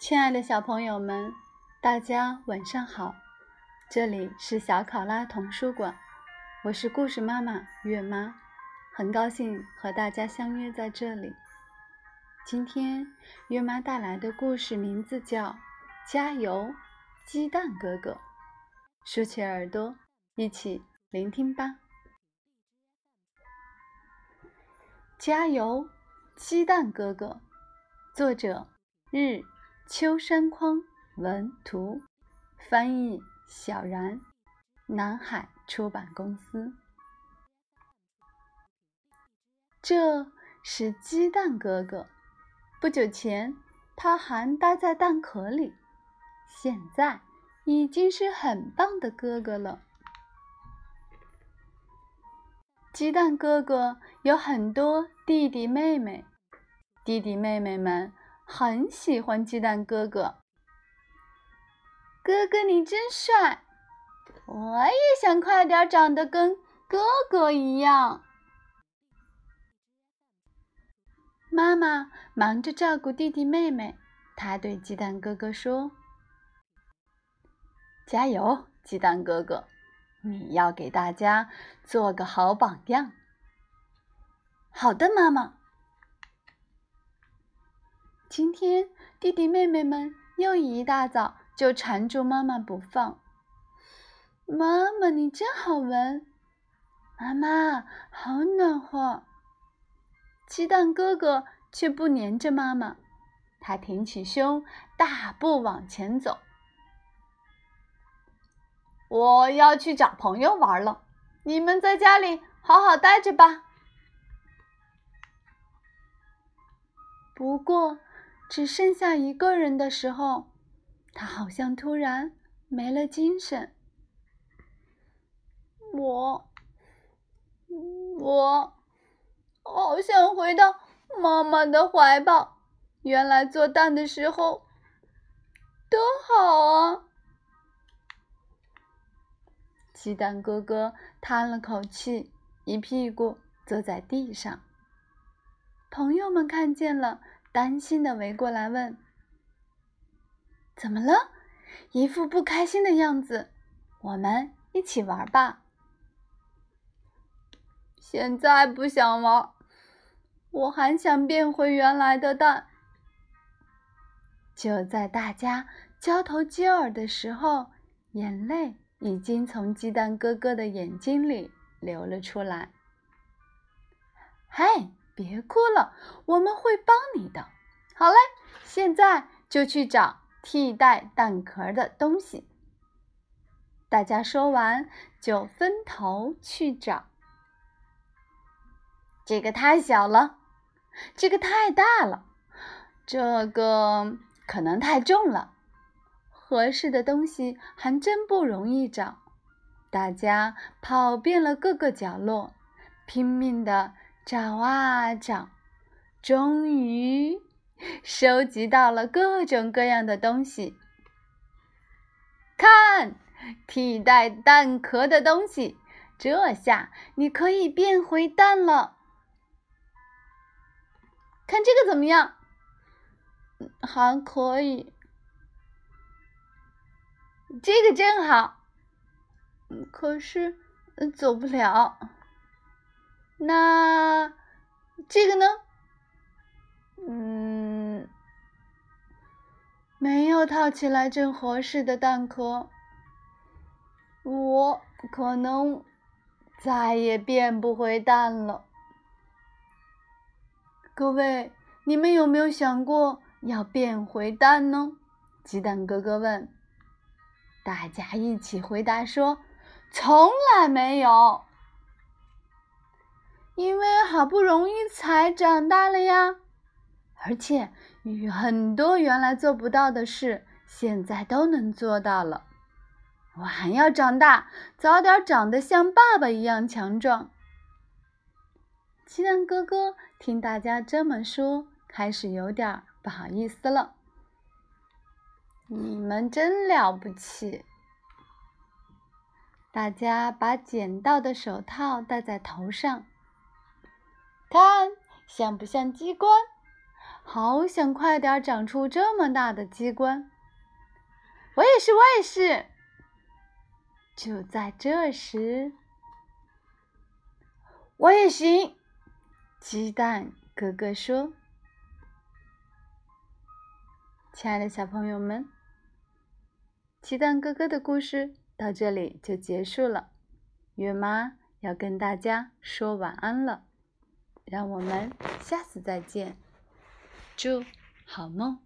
亲爱的小朋友们，大家晚上好！这里是小考拉童书馆，我是故事妈妈月妈，很高兴和大家相约在这里。今天月妈带来的故事名字叫《加油，鸡蛋哥哥》，竖起耳朵，一起聆听吧。加油，鸡蛋哥哥！作者日。秋山匡文图，翻译小然，南海出版公司。这是鸡蛋哥哥。不久前，他还待在蛋壳里，现在已经是很棒的哥哥了。鸡蛋哥哥有很多弟弟妹妹，弟弟妹妹们。很喜欢鸡蛋哥哥，哥哥你真帅！我也想快点长得跟哥哥一样。妈妈忙着照顾弟弟妹妹，她对鸡蛋哥哥说：“加油，鸡蛋哥哥，你要给大家做个好榜样。”好的，妈妈。今天弟弟妹妹们又一大早就缠住妈妈不放。妈妈，你真好闻！妈妈，好暖和。鸡蛋哥哥却不粘着妈妈，他挺起胸，大步往前走。我要去找朋友玩了，你们在家里好好待着吧。不过。只剩下一个人的时候，他好像突然没了精神。我，我，好想回到妈妈的怀抱。原来做蛋的时候多好啊！鸡蛋哥哥叹了口气，一屁股坐在地上。朋友们看见了。担心的围过来问：“怎么了？一副不开心的样子。我们一起玩吧。”现在不想玩，我还想变回原来的蛋。就在大家交头接耳的时候，眼泪已经从鸡蛋哥哥的眼睛里流了出来。嗨！别哭了，我们会帮你的。好嘞，现在就去找替代蛋壳的东西。大家说完，就分头去找。这个太小了，这个太大了，这个可能太重了。合适的东西还真不容易找。大家跑遍了各个角落，拼命的。找啊找，终于 收集到了各种各样的东西。看，替代蛋壳的东西，这下你可以变回蛋了。看这个怎么样？还可以。这个正好。可是走不了。那这个呢？嗯，没有套起来正合适的蛋壳，我可能再也变不回蛋了。各位，你们有没有想过要变回蛋呢？鸡蛋哥哥问。大家一起回答说：“从来没有。”因为好不容易才长大了呀，而且很多原来做不到的事，现在都能做到了。我还要长大，早点长得像爸爸一样强壮。鸡蛋哥哥听大家这么说，开始有点不好意思了。你们真了不起！大家把捡到的手套戴在头上。看，像不像机关？好想快点长出这么大的鸡冠。我也是，我也是。就在这时，我也行。鸡蛋哥哥说：“亲爱的小朋友们，鸡蛋哥哥的故事到这里就结束了。月妈要跟大家说晚安了，让我们下次再见，祝好梦。”